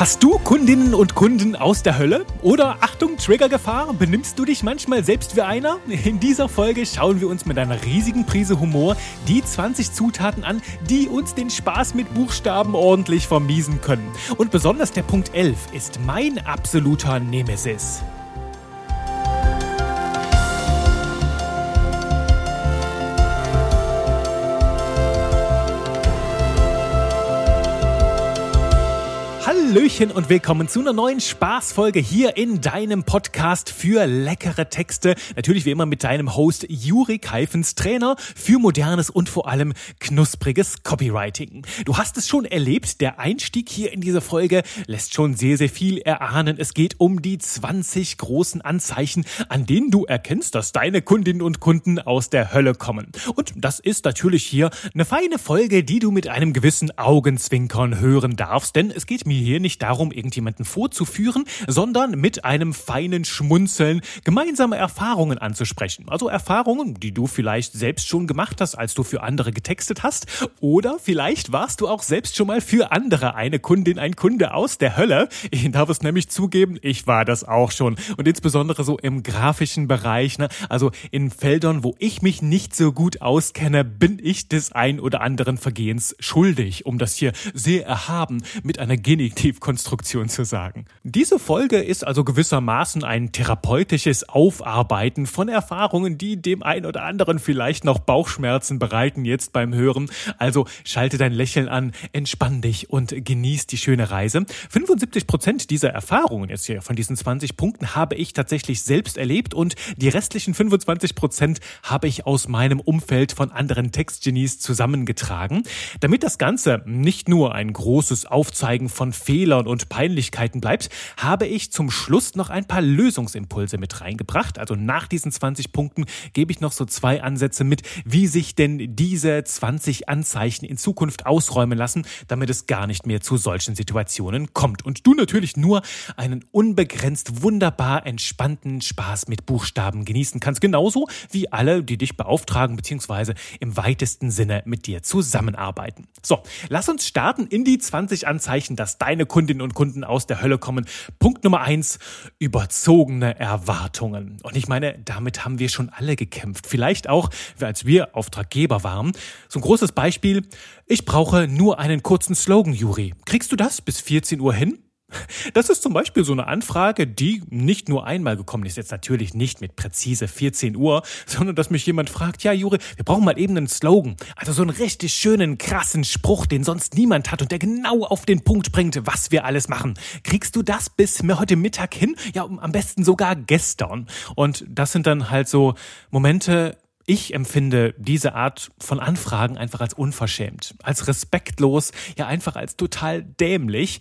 Hast du Kundinnen und Kunden aus der Hölle? Oder Achtung, Triggergefahr, benimmst du dich manchmal selbst wie einer? In dieser Folge schauen wir uns mit einer riesigen Prise Humor die 20 Zutaten an, die uns den Spaß mit Buchstaben ordentlich vermiesen können. Und besonders der Punkt 11 ist mein absoluter Nemesis. Hallöchen und willkommen zu einer neuen Spaßfolge hier in deinem Podcast für leckere Texte. Natürlich wie immer mit deinem Host Juri Keifens, Trainer für modernes und vor allem knuspriges Copywriting. Du hast es schon erlebt, der Einstieg hier in diese Folge lässt schon sehr, sehr viel erahnen. Es geht um die 20 großen Anzeichen, an denen du erkennst, dass deine Kundinnen und Kunden aus der Hölle kommen. Und das ist natürlich hier eine feine Folge, die du mit einem gewissen Augenzwinkern hören darfst, denn es geht mir hier hier nicht darum, irgendjemanden vorzuführen, sondern mit einem feinen Schmunzeln gemeinsame Erfahrungen anzusprechen. Also Erfahrungen, die du vielleicht selbst schon gemacht hast, als du für andere getextet hast. Oder vielleicht warst du auch selbst schon mal für andere eine Kundin, ein Kunde aus der Hölle. Ich darf es nämlich zugeben, ich war das auch schon. Und insbesondere so im grafischen Bereich, ne? also in Feldern, wo ich mich nicht so gut auskenne, bin ich des ein oder anderen Vergehens schuldig, um das hier sehr erhaben mit einer Genitiv Konstruktion zu sagen. Diese Folge ist also gewissermaßen ein therapeutisches Aufarbeiten von Erfahrungen, die dem einen oder anderen vielleicht noch Bauchschmerzen bereiten jetzt beim Hören. Also schalte dein Lächeln an, entspann dich und genieß die schöne Reise. 75 Prozent dieser Erfahrungen jetzt hier von diesen 20 Punkten habe ich tatsächlich selbst erlebt und die restlichen 25 Prozent habe ich aus meinem Umfeld von anderen Textgenies zusammengetragen, damit das Ganze nicht nur ein großes Aufzeigen von Fehlern Fehlern und Peinlichkeiten bleibt, habe ich zum Schluss noch ein paar Lösungsimpulse mit reingebracht. Also nach diesen 20 Punkten gebe ich noch so zwei Ansätze mit, wie sich denn diese 20 Anzeichen in Zukunft ausräumen lassen, damit es gar nicht mehr zu solchen Situationen kommt. Und du natürlich nur einen unbegrenzt wunderbar entspannten Spaß mit Buchstaben genießen kannst. Genauso wie alle, die dich beauftragen bzw. im weitesten Sinne mit dir zusammenarbeiten. So, lass uns starten in die 20 Anzeichen, dass deine Kundinnen und Kunden aus der Hölle kommen. Punkt Nummer eins, überzogene Erwartungen. Und ich meine, damit haben wir schon alle gekämpft. Vielleicht auch, als wir Auftraggeber waren. So ein großes Beispiel. Ich brauche nur einen kurzen Slogan, Juri. Kriegst du das bis 14 Uhr hin? Das ist zum Beispiel so eine Anfrage, die nicht nur einmal gekommen ist, jetzt natürlich nicht mit präzise 14 Uhr, sondern dass mich jemand fragt, ja Juri, wir brauchen mal eben einen Slogan. Also so einen richtig schönen, krassen Spruch, den sonst niemand hat und der genau auf den Punkt bringt, was wir alles machen. Kriegst du das bis mir heute Mittag hin? Ja, am besten sogar gestern. Und das sind dann halt so Momente, ich empfinde diese Art von Anfragen einfach als unverschämt, als respektlos, ja einfach als total dämlich.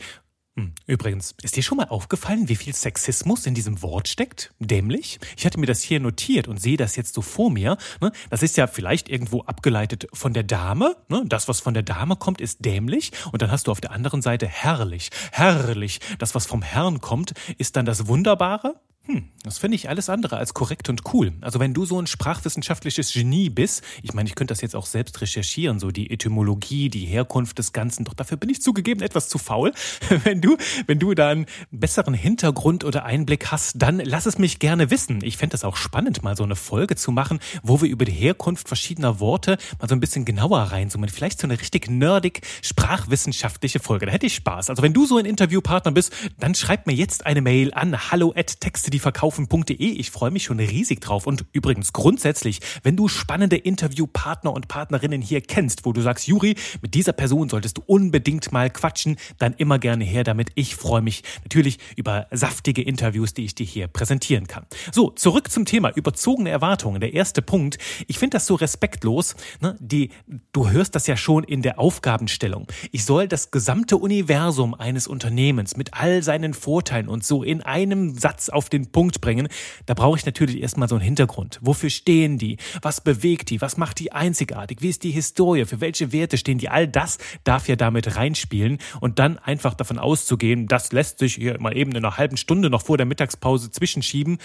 Übrigens, ist dir schon mal aufgefallen, wie viel Sexismus in diesem Wort steckt? Dämlich? Ich hatte mir das hier notiert und sehe das jetzt so vor mir. Ne? Das ist ja vielleicht irgendwo abgeleitet von der Dame. Ne? Das, was von der Dame kommt, ist dämlich. Und dann hast du auf der anderen Seite herrlich, herrlich. Das, was vom Herrn kommt, ist dann das Wunderbare. Hm, das finde ich alles andere als korrekt und cool. Also wenn du so ein sprachwissenschaftliches Genie bist, ich meine, ich könnte das jetzt auch selbst recherchieren, so die Etymologie, die Herkunft des Ganzen, doch dafür bin ich zugegeben etwas zu faul. Wenn du, wenn du da einen besseren Hintergrund oder Einblick hast, dann lass es mich gerne wissen. Ich fände es auch spannend, mal so eine Folge zu machen, wo wir über die Herkunft verschiedener Worte mal so ein bisschen genauer reinzoomen. Vielleicht so eine richtig nerdig sprachwissenschaftliche Folge. Da hätte ich Spaß. Also wenn du so ein Interviewpartner bist, dann schreib mir jetzt eine Mail an hallo at texte verkaufen.de. Ich freue mich schon riesig drauf. Und übrigens grundsätzlich, wenn du spannende Interviewpartner und Partnerinnen hier kennst, wo du sagst, Juri, mit dieser Person solltest du unbedingt mal quatschen, dann immer gerne her damit. Ich freue mich natürlich über saftige Interviews, die ich dir hier präsentieren kann. So, zurück zum Thema überzogene Erwartungen. Der erste Punkt. Ich finde das so respektlos. Ne? Die, du hörst das ja schon in der Aufgabenstellung. Ich soll das gesamte Universum eines Unternehmens mit all seinen Vorteilen und so in einem Satz auf den Punkt bringen, da brauche ich natürlich erstmal so einen Hintergrund. Wofür stehen die? Was bewegt die? Was macht die einzigartig? Wie ist die Historie? Für welche Werte stehen die? All das darf ja damit reinspielen und dann einfach davon auszugehen, das lässt sich hier mal eben in einer halben Stunde noch vor der Mittagspause zwischenschieben.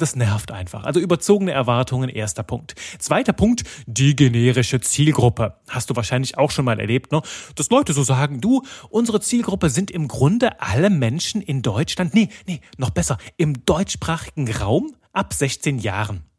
Das nervt einfach. Also überzogene Erwartungen, erster Punkt. Zweiter Punkt, die generische Zielgruppe. Hast du wahrscheinlich auch schon mal erlebt, ne? Dass Leute so sagen, du, unsere Zielgruppe sind im Grunde alle Menschen in Deutschland, nee, nee, noch besser, im deutschsprachigen Raum ab 16 Jahren.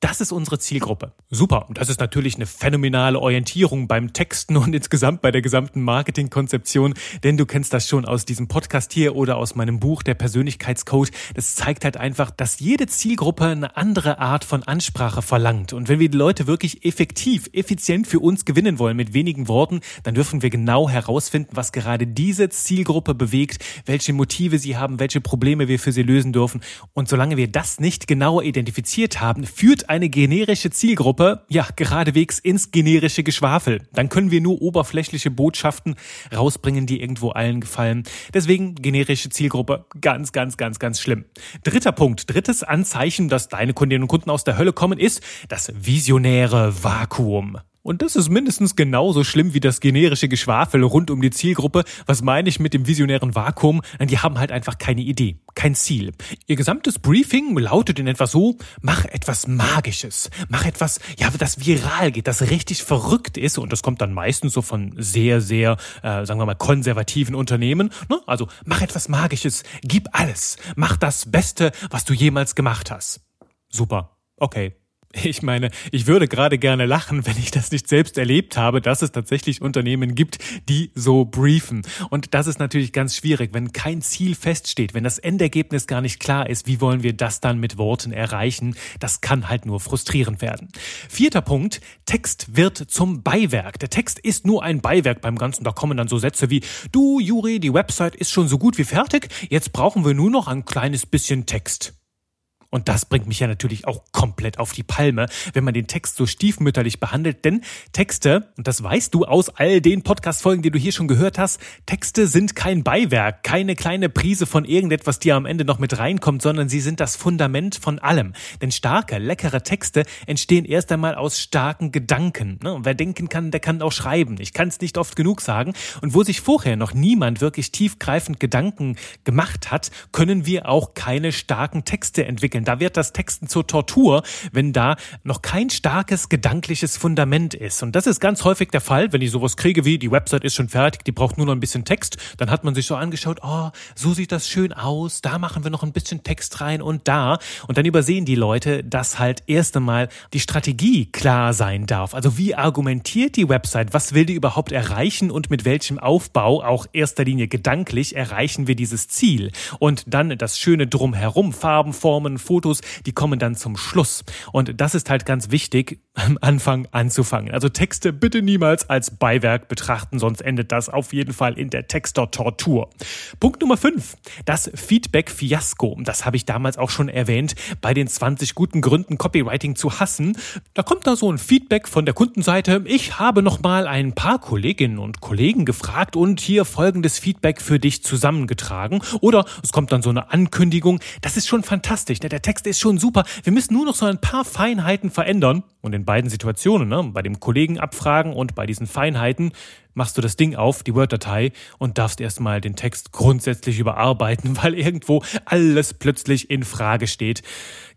Das ist unsere Zielgruppe. Super. Und das ist natürlich eine phänomenale Orientierung beim Texten und insgesamt bei der gesamten Marketingkonzeption, denn du kennst das schon aus diesem Podcast hier oder aus meinem Buch Der Persönlichkeitscode. Das zeigt halt einfach, dass jede Zielgruppe eine andere Art von Ansprache verlangt. Und wenn wir die Leute wirklich effektiv, effizient für uns gewinnen wollen mit wenigen Worten, dann dürfen wir genau herausfinden, was gerade diese Zielgruppe bewegt, welche Motive sie haben, welche Probleme wir für sie lösen dürfen. Und solange wir das nicht genauer identifiziert haben, führt eine generische Zielgruppe, ja, geradewegs ins generische Geschwafel. Dann können wir nur oberflächliche Botschaften rausbringen, die irgendwo allen gefallen. Deswegen generische Zielgruppe ganz, ganz, ganz, ganz schlimm. Dritter Punkt, drittes Anzeichen, dass deine Kundinnen und Kunden aus der Hölle kommen, ist das visionäre Vakuum. Und das ist mindestens genauso schlimm wie das generische Geschwafel rund um die Zielgruppe. Was meine ich mit dem visionären Vakuum? Die haben halt einfach keine Idee, kein Ziel. Ihr gesamtes Briefing lautet in etwa so, mach etwas Magisches, mach etwas, ja, das viral geht, das richtig verrückt ist. Und das kommt dann meistens so von sehr, sehr, äh, sagen wir mal, konservativen Unternehmen. Ne? Also mach etwas Magisches, gib alles, mach das Beste, was du jemals gemacht hast. Super, okay. Ich meine, ich würde gerade gerne lachen, wenn ich das nicht selbst erlebt habe, dass es tatsächlich Unternehmen gibt, die so briefen. Und das ist natürlich ganz schwierig, wenn kein Ziel feststeht, wenn das Endergebnis gar nicht klar ist, wie wollen wir das dann mit Worten erreichen? Das kann halt nur frustrierend werden. Vierter Punkt, Text wird zum Beiwerk. Der Text ist nur ein Beiwerk beim Ganzen. Da kommen dann so Sätze wie, du, Juri, die Website ist schon so gut wie fertig, jetzt brauchen wir nur noch ein kleines bisschen Text. Und das bringt mich ja natürlich auch komplett auf die Palme, wenn man den Text so stiefmütterlich behandelt. Denn Texte, und das weißt du aus all den Podcast-Folgen, die du hier schon gehört hast, Texte sind kein Beiwerk, keine kleine Prise von irgendetwas, die am Ende noch mit reinkommt, sondern sie sind das Fundament von allem. Denn starke, leckere Texte entstehen erst einmal aus starken Gedanken. Ne? Und wer denken kann, der kann auch schreiben. Ich kann es nicht oft genug sagen. Und wo sich vorher noch niemand wirklich tiefgreifend Gedanken gemacht hat, können wir auch keine starken Texte entwickeln entwickeln. Da wird das Texten zur Tortur, wenn da noch kein starkes gedankliches Fundament ist. Und das ist ganz häufig der Fall, wenn ich sowas kriege wie, die Website ist schon fertig, die braucht nur noch ein bisschen Text, dann hat man sich so angeschaut, oh, so sieht das schön aus, da machen wir noch ein bisschen Text rein und da. Und dann übersehen die Leute, dass halt erst einmal die Strategie klar sein darf. Also wie argumentiert die Website? Was will die überhaupt erreichen und mit welchem Aufbau, auch erster Linie gedanklich, erreichen wir dieses Ziel? Und dann das schöne Drumherum, Farben, Formen, Fotos, die kommen dann zum Schluss. Und das ist halt ganz wichtig, am Anfang anzufangen. Also Texte bitte niemals als Beiwerk betrachten, sonst endet das auf jeden Fall in der Texter-Tortur. Punkt Nummer 5, das Feedback-Fiasko. Das habe ich damals auch schon erwähnt, bei den 20 guten Gründen, Copywriting zu hassen. Da kommt da so ein Feedback von der Kundenseite. Ich habe noch mal ein paar Kolleginnen und Kollegen gefragt und hier folgendes Feedback für dich zusammengetragen. Oder es kommt dann so eine Ankündigung. Das ist schon fantastisch. Ne? Der Text ist schon super. Wir müssen nur noch so ein paar Feinheiten verändern. Und in beiden Situationen, ne, bei dem Kollegen abfragen und bei diesen Feinheiten, machst du das Ding auf, die Word-Datei, und darfst erstmal den Text grundsätzlich überarbeiten, weil irgendwo alles plötzlich in Frage steht.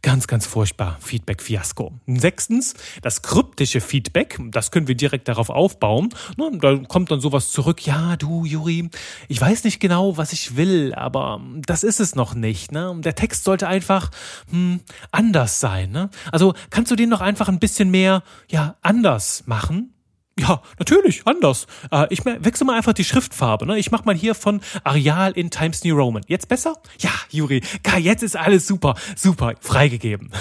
Ganz, ganz furchtbar. Feedback-Fiasko. Sechstens, das kryptische Feedback. Das können wir direkt darauf aufbauen. Da kommt dann sowas zurück. Ja, du, Juri, ich weiß nicht genau, was ich will, aber das ist es noch nicht. Ne? Der Text sollte einfach hm, anders sein. Ne? Also kannst du den noch einfach ein bisschen mehr ja, anders machen? Ja, natürlich, anders. Äh, ich wechsle mal einfach die Schriftfarbe. Ne? Ich mach mal hier von Arial in Times New Roman. Jetzt besser? Ja, Juri, geil, jetzt ist alles super, super, freigegeben.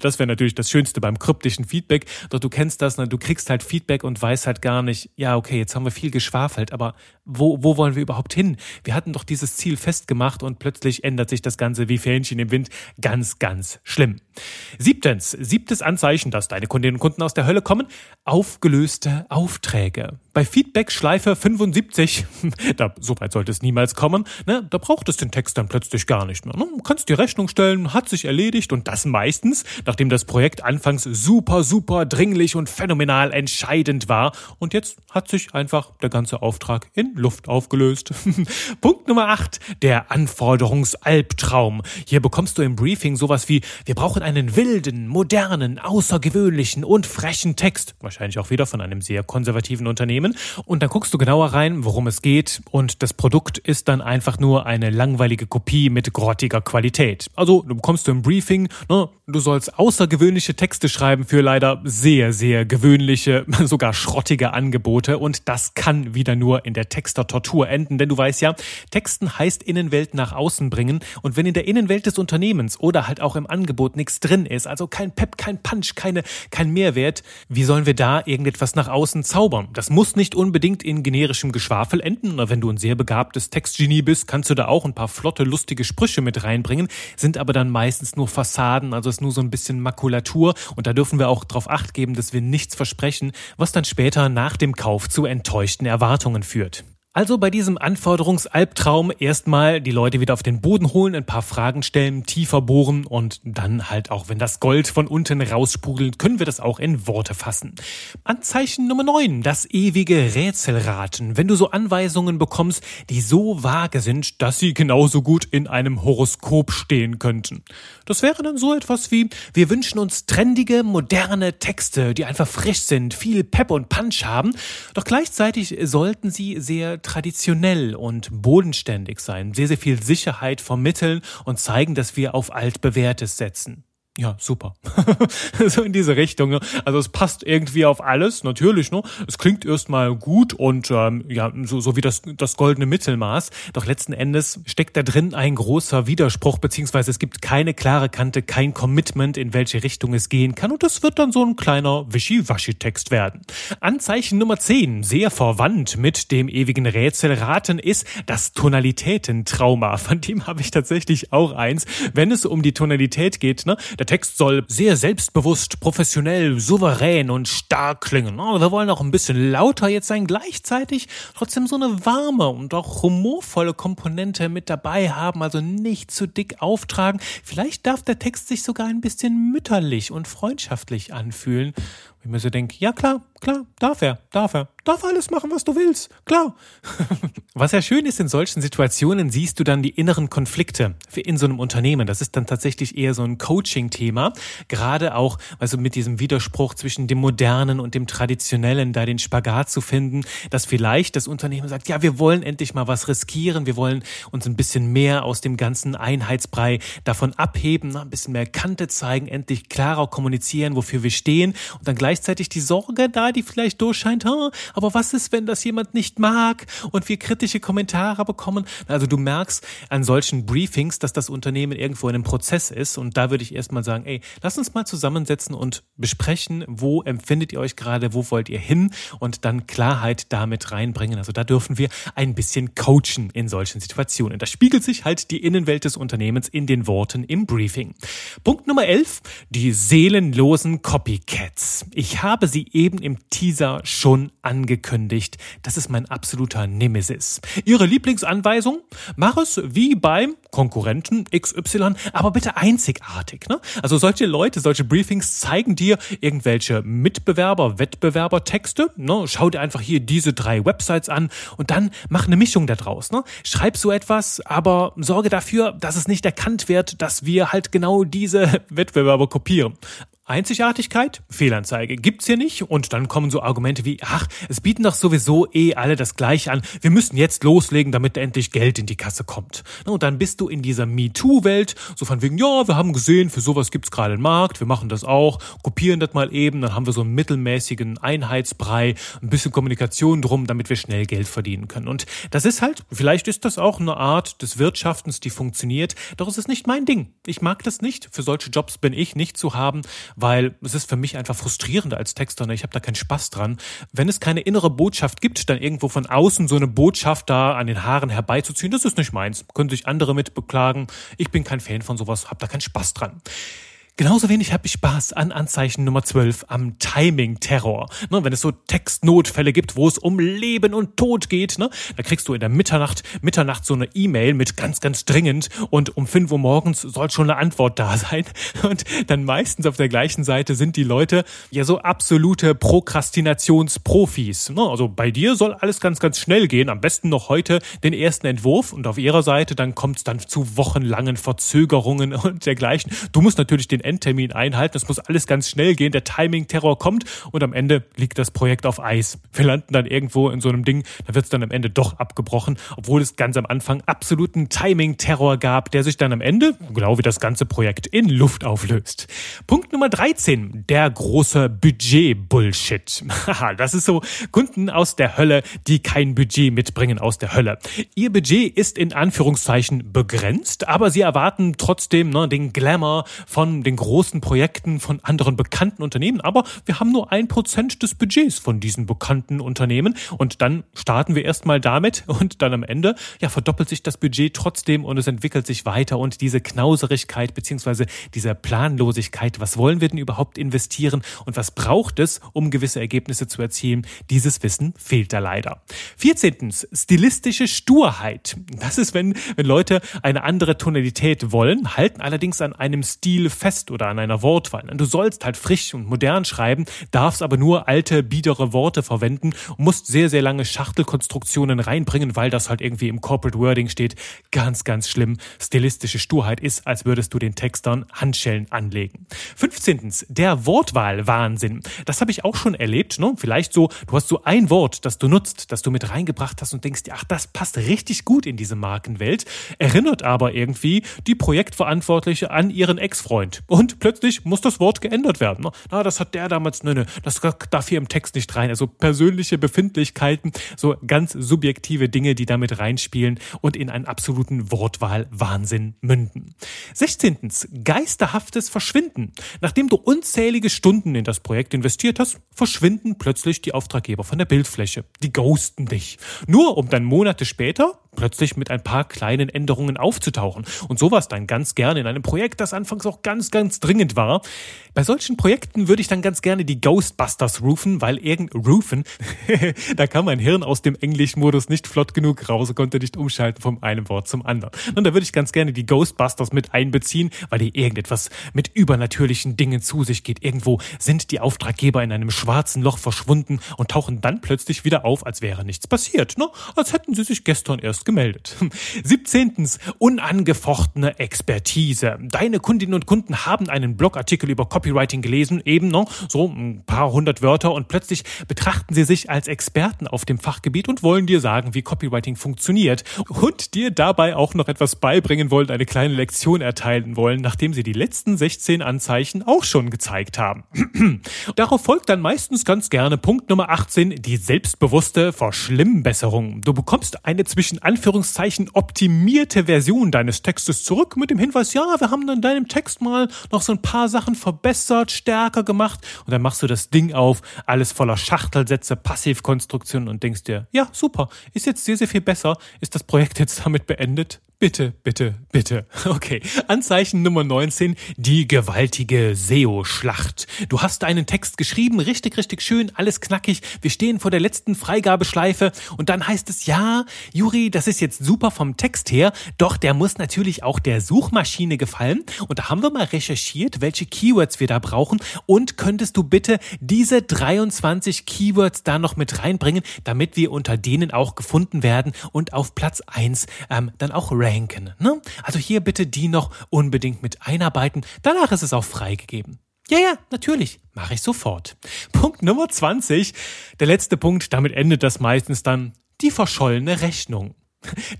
Das wäre natürlich das Schönste beim kryptischen Feedback. Doch du kennst das, ne? du kriegst halt Feedback und weißt halt gar nicht, ja, okay, jetzt haben wir viel geschwafelt, aber wo, wo wollen wir überhaupt hin? Wir hatten doch dieses Ziel festgemacht und plötzlich ändert sich das Ganze wie Fähnchen im Wind. Ganz, ganz schlimm. Siebtens, siebtes Anzeichen, dass deine Kundinnen und Kunden aus der Hölle kommen, aufgelöste Aufträge. Bei Feedback Schleife 75, da, so weit sollte es niemals kommen, ne, da braucht es den Text dann plötzlich gar nicht mehr. Ne? Du kannst die Rechnung stellen, hat sich erledigt und das meistens, nachdem das Projekt anfangs super, super dringlich und phänomenal entscheidend war. Und jetzt hat sich einfach der ganze Auftrag in Luft aufgelöst. Punkt Nummer 8, der Anforderungsalbtraum. Hier bekommst du im Briefing sowas wie, wir brauchen einen wilden, modernen, außergewöhnlichen und frechen Text. Wahrscheinlich auch wieder von einem sehr konservativen Unternehmen. Und dann guckst du genauer rein, worum es geht. Und das Produkt ist dann einfach nur eine langweilige Kopie mit grottiger Qualität. Also du bekommst du im Briefing, ne, du sollst außergewöhnliche Texte schreiben für leider sehr, sehr gewöhnliche, sogar schrottige Angebote. Und das kann wieder nur in der Texter-Tortur enden. Denn du weißt ja, Texten heißt Innenwelt nach außen bringen. Und wenn in der Innenwelt des Unternehmens oder halt auch im Angebot nichts drin ist, also kein Pep, kein Punch, keine, kein Mehrwert, wie sollen wir da irgendetwas nach außen zaubern? Das muss nicht unbedingt in generischem Geschwafel enden. Oder wenn du ein sehr begabtes Textgenie bist, kannst du da auch ein paar flotte, lustige Sprüche mit reinbringen, sind aber dann meistens nur Fassaden, also ist nur so ein bisschen Makulatur. Und da dürfen wir auch darauf acht geben, dass wir nichts versprechen, was dann später nach dem Kauf zu enttäuschten Erwartungen führt. Also bei diesem Anforderungsalbtraum erstmal die Leute wieder auf den Boden holen, ein paar Fragen stellen, tiefer bohren und dann halt auch, wenn das Gold von unten raussprudelt, können wir das auch in Worte fassen. Anzeichen Nummer 9, das ewige Rätselraten. Wenn du so Anweisungen bekommst, die so vage sind, dass sie genauso gut in einem Horoskop stehen könnten. Das wäre dann so etwas wie, wir wünschen uns trendige, moderne Texte, die einfach frisch sind, viel Pep und Punch haben, doch gleichzeitig sollten sie sehr traditionell und bodenständig sein, sehr, sehr viel Sicherheit vermitteln und zeigen, dass wir auf altbewährtes setzen. Ja, super. so in diese Richtung. Ne? Also es passt irgendwie auf alles, natürlich. Ne? Es klingt erstmal gut und ähm, ja, so, so wie das, das goldene Mittelmaß. Doch letzten Endes steckt da drin ein großer Widerspruch, beziehungsweise es gibt keine klare Kante, kein Commitment, in welche Richtung es gehen kann. Und das wird dann so ein kleiner Wischiwaschi-Text werden. Anzeichen Nummer 10, sehr verwandt mit dem ewigen Rätselraten, ist das Tonalitätentrauma. Von dem habe ich tatsächlich auch eins. Wenn es um die Tonalität geht, ne? Der Text soll sehr selbstbewusst, professionell, souverän und stark klingen. Wir wollen auch ein bisschen lauter jetzt sein, gleichzeitig trotzdem so eine warme und auch humorvolle Komponente mit dabei haben, also nicht zu dick auftragen. Vielleicht darf der Text sich sogar ein bisschen mütterlich und freundschaftlich anfühlen. Und ich mir so denke, ja klar, klar, darf er, darf er darf alles machen, was du willst. Klar. was ja schön ist, in solchen Situationen siehst du dann die inneren Konflikte in so einem Unternehmen. Das ist dann tatsächlich eher so ein Coaching-Thema. Gerade auch, also mit diesem Widerspruch zwischen dem Modernen und dem Traditionellen, da den Spagat zu finden, dass vielleicht das Unternehmen sagt, ja, wir wollen endlich mal was riskieren. Wir wollen uns ein bisschen mehr aus dem ganzen Einheitsbrei davon abheben, ein bisschen mehr Kante zeigen, endlich klarer kommunizieren, wofür wir stehen und dann gleichzeitig die Sorge da, die vielleicht durchscheint, aber was ist, wenn das jemand nicht mag und wir kritische Kommentare bekommen? Also du merkst an solchen Briefings, dass das Unternehmen irgendwo in einem Prozess ist und da würde ich erstmal sagen, ey, lass uns mal zusammensetzen und besprechen, wo empfindet ihr euch gerade, wo wollt ihr hin und dann Klarheit damit reinbringen. Also da dürfen wir ein bisschen coachen in solchen Situationen. Da spiegelt sich halt die Innenwelt des Unternehmens in den Worten im Briefing. Punkt Nummer 11, die seelenlosen Copycats. Ich habe sie eben im Teaser schon angekündigt. Das ist mein absoluter Nemesis. Ihre Lieblingsanweisung? Mach es wie beim Konkurrenten XY, aber bitte einzigartig. Ne? Also solche Leute, solche Briefings zeigen dir irgendwelche Mitbewerber, Wettbewerbertexte. Ne? Schau dir einfach hier diese drei Websites an und dann mach eine Mischung daraus. Ne? Schreib so etwas, aber sorge dafür, dass es nicht erkannt wird, dass wir halt genau diese Wettbewerber kopieren. Einzigartigkeit, Fehlanzeige gibt's hier nicht und dann kommen so Argumente wie, ach, es bieten doch sowieso eh alle das gleiche an, wir müssen jetzt loslegen, damit endlich Geld in die Kasse kommt. Und dann bist du in dieser MeToo-Welt, so von wegen, ja, wir haben gesehen, für sowas gibt's gerade einen Markt, wir machen das auch, kopieren das mal eben, dann haben wir so einen mittelmäßigen Einheitsbrei, ein bisschen Kommunikation drum, damit wir schnell Geld verdienen können. Und das ist halt, vielleicht ist das auch eine Art des Wirtschaftens, die funktioniert, doch es ist nicht mein Ding. Ich mag das nicht, für solche Jobs bin ich nicht zu haben, weil es ist für mich einfach frustrierend als Texter. Ne? Ich habe da keinen Spaß dran. Wenn es keine innere Botschaft gibt, dann irgendwo von außen so eine Botschaft da an den Haaren herbeizuziehen, das ist nicht meins. Können sich andere mit beklagen. Ich bin kein Fan von sowas, habe da keinen Spaß dran. Genauso wenig habe ich Spaß an Anzeichen Nummer 12 am Timing-Terror. Ne, wenn es so Textnotfälle gibt, wo es um Leben und Tod geht, ne, da kriegst du in der Mitternacht, Mitternacht so eine E-Mail mit ganz, ganz dringend und um 5 Uhr morgens soll schon eine Antwort da sein. Und dann meistens auf der gleichen Seite sind die Leute ja so absolute Prokrastinationsprofis. Ne, also bei dir soll alles ganz, ganz schnell gehen. Am besten noch heute den ersten Entwurf und auf ihrer Seite dann kommt es dann zu wochenlangen Verzögerungen und dergleichen. Du musst natürlich den Endtermin einhalten. Es muss alles ganz schnell gehen. Der Timing-Terror kommt und am Ende liegt das Projekt auf Eis. Wir landen dann irgendwo in so einem Ding, da wird es dann am Ende doch abgebrochen, obwohl es ganz am Anfang absoluten Timing-Terror gab, der sich dann am Ende, genau wie das ganze Projekt, in Luft auflöst. Punkt Nummer 13, der große Budget-Bullshit. das ist so Kunden aus der Hölle, die kein Budget mitbringen aus der Hölle. Ihr Budget ist in Anführungszeichen begrenzt, aber sie erwarten trotzdem ne, den Glamour von den großen Projekten von anderen bekannten Unternehmen. Aber wir haben nur ein Prozent des Budgets von diesen bekannten Unternehmen und dann starten wir erstmal damit und dann am Ende ja verdoppelt sich das Budget trotzdem und es entwickelt sich weiter und diese Knauserigkeit beziehungsweise diese Planlosigkeit, was wollen wir denn überhaupt investieren und was braucht es, um gewisse Ergebnisse zu erzielen, dieses Wissen fehlt da leider. 14. Stilistische Sturheit. Das ist, wenn, wenn Leute eine andere Tonalität wollen, halten allerdings an einem Stil fest oder an einer Wortwahl. Du sollst halt frisch und modern schreiben, darfst aber nur alte, biedere Worte verwenden und musst sehr, sehr lange Schachtelkonstruktionen reinbringen, weil das halt irgendwie im Corporate Wording steht. Ganz, ganz schlimm. Stilistische Sturheit ist, als würdest du den Textern Handschellen anlegen. 15. Der Wortwahlwahnsinn. Das habe ich auch schon erlebt. Ne? Vielleicht so, du hast so ein Wort, das du nutzt, das du mit reingebracht hast und denkst ach, das passt richtig gut in diese Markenwelt, erinnert aber irgendwie die Projektverantwortliche an ihren Ex-Freund. Und plötzlich muss das Wort geändert werden. Ne? Na, das hat der damals, nö, nö, das darf hier im Text nicht rein. Also persönliche Befindlichkeiten, so ganz subjektive Dinge, die damit reinspielen und in einen absoluten Wortwahlwahnsinn münden. 16. Geisterhaftes Verschwinden. Nachdem du unzählige Stunden in das Projekt investiert hast, verschwinden plötzlich die Auftraggeber von der Bildfläche. Die ghosten dich. Nur um dann Monate später plötzlich mit ein paar kleinen Änderungen aufzutauchen. Und sowas dann ganz gerne in einem Projekt, das anfangs auch ganz, ganz dringend war. Bei solchen Projekten würde ich dann ganz gerne die Ghostbusters rufen, weil irgend rufen, da kam mein Hirn aus dem Englischmodus nicht flott genug raus konnte nicht umschalten vom einen Wort zum anderen. Und da würde ich ganz gerne die Ghostbusters mit einbeziehen, weil die irgendetwas mit übernatürlichen Dingen zu sich geht. Irgendwo sind die Auftraggeber in einem schwarzen Loch verschwunden und tauchen dann plötzlich wieder auf, als wäre nichts passiert. Ne? Als hätten sie sich gestern erst gemeldet. 17. Unangefochtene Expertise. Deine Kundinnen und Kunden haben einen Blogartikel über Copywriting gelesen, eben noch so ein paar hundert Wörter und plötzlich betrachten sie sich als Experten auf dem Fachgebiet und wollen dir sagen, wie Copywriting funktioniert und dir dabei auch noch etwas beibringen wollen, eine kleine Lektion erteilen wollen, nachdem sie die letzten 16 Anzeichen auch schon gezeigt haben. Darauf folgt dann meistens ganz gerne Punkt Nummer 18, die selbstbewusste Verschlimmbesserung. Du bekommst eine zwischen Anführungszeichen optimierte Version deines Textes zurück mit dem Hinweis, ja, wir haben in deinem Text mal noch so ein paar Sachen verbessert, stärker gemacht und dann machst du das Ding auf, alles voller Schachtelsätze, Passivkonstruktionen und denkst dir, ja, super, ist jetzt sehr, sehr viel besser, ist das Projekt jetzt damit beendet? Bitte, bitte, bitte. Okay. Anzeichen Nummer 19, die gewaltige SEO-Schlacht. Du hast einen Text geschrieben, richtig, richtig schön, alles knackig. Wir stehen vor der letzten Freigabeschleife und dann heißt es, ja, Juri, das ist jetzt super vom Text her, doch der muss natürlich auch der Suchmaschine gefallen. Und da haben wir mal recherchiert, welche Keywords wir da brauchen und könntest du bitte diese 23 Keywords da noch mit reinbringen, damit wir unter denen auch gefunden werden und auf Platz 1 ähm, dann auch ranken. Ne? Also hier bitte die noch unbedingt mit einarbeiten. Danach ist es auch freigegeben. Ja, ja, natürlich. Mache ich sofort. Punkt Nummer 20. Der letzte Punkt, damit endet das meistens dann die verschollene Rechnung.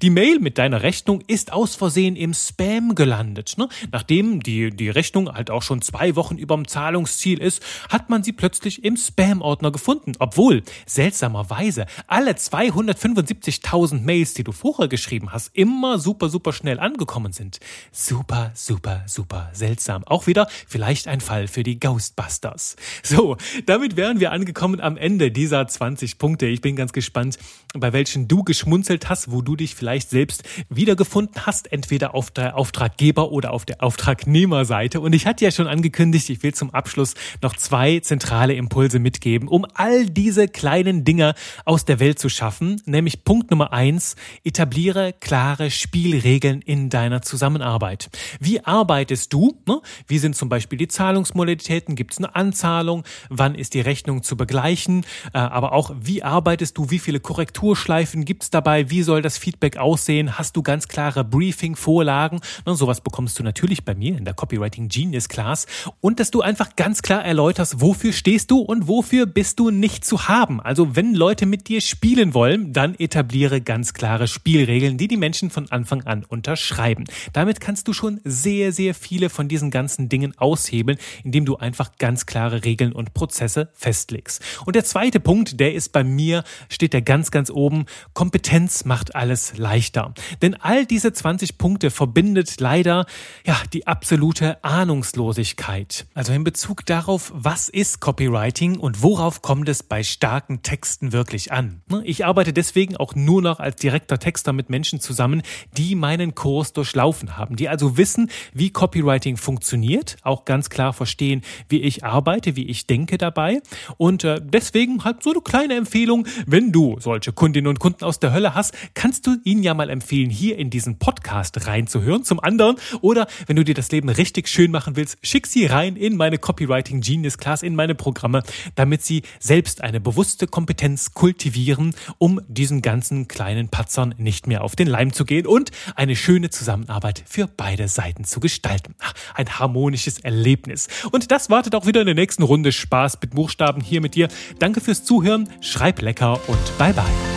Die Mail mit deiner Rechnung ist aus Versehen im Spam gelandet. Ne? Nachdem die, die Rechnung halt auch schon zwei Wochen überm Zahlungsziel ist, hat man sie plötzlich im Spam-Ordner gefunden. Obwohl, seltsamerweise, alle 275.000 Mails, die du vorher geschrieben hast, immer super, super schnell angekommen sind. Super, super, super seltsam. Auch wieder vielleicht ein Fall für die Ghostbusters. So, damit wären wir angekommen am Ende dieser 20 Punkte. Ich bin ganz gespannt, bei welchen du geschmunzelt hast, wo du du dich vielleicht selbst wiedergefunden hast, entweder auf der Auftraggeber- oder auf der Auftragnehmerseite. Und ich hatte ja schon angekündigt, ich will zum Abschluss noch zwei zentrale Impulse mitgeben, um all diese kleinen Dinge aus der Welt zu schaffen. Nämlich Punkt Nummer eins, etabliere klare Spielregeln in deiner Zusammenarbeit. Wie arbeitest du? Ne? Wie sind zum Beispiel die Zahlungsmodalitäten? Gibt es eine Anzahlung? Wann ist die Rechnung zu begleichen? Äh, aber auch, wie arbeitest du? Wie viele Korrekturschleifen gibt es dabei? Wie soll das Feedback aussehen? Hast du ganz klare Briefing-Vorlagen? Ne, sowas bekommst du natürlich bei mir in der Copywriting Genius Class. Und dass du einfach ganz klar erläuterst, wofür stehst du und wofür bist du nicht zu haben. Also wenn Leute mit dir spielen wollen, dann etabliere ganz klare Spielregeln, die die Menschen von Anfang an unterschreiben. Damit kannst du schon sehr, sehr viele von diesen ganzen Dingen aushebeln, indem du einfach ganz klare Regeln und Prozesse festlegst. Und der zweite Punkt, der ist bei mir, steht der ganz, ganz oben. Kompetenz macht alles leichter. Denn all diese 20 Punkte verbindet leider, ja, die absolute Ahnungslosigkeit. Also in Bezug darauf, was ist Copywriting und worauf kommt es bei starken Texten wirklich an. Ich arbeite deswegen auch nur noch als direkter Texter mit Menschen zusammen, die meinen Kurs durchlaufen haben, die also wissen, wie Copywriting funktioniert, auch ganz klar verstehen, wie ich arbeite, wie ich denke dabei. Und äh, deswegen halt so eine kleine Empfehlung, wenn du solche Kundinnen und Kunden aus der Hölle hast, kannst du ihnen ja mal empfehlen, hier in diesen Podcast reinzuhören. Zum anderen, oder wenn du dir das Leben richtig schön machen willst, schick sie rein in meine Copywriting Genius Class, in meine Programme, damit sie selbst eine bewusste Kompetenz kultivieren, um diesen ganzen kleinen Patzern nicht mehr auf den Leim zu gehen und eine schöne Zusammenarbeit für beide Seiten zu gestalten. Ein harmonisches Erlebnis. Und das wartet auch wieder in der nächsten Runde Spaß mit Buchstaben hier mit dir. Danke fürs Zuhören, schreib lecker und bye bye.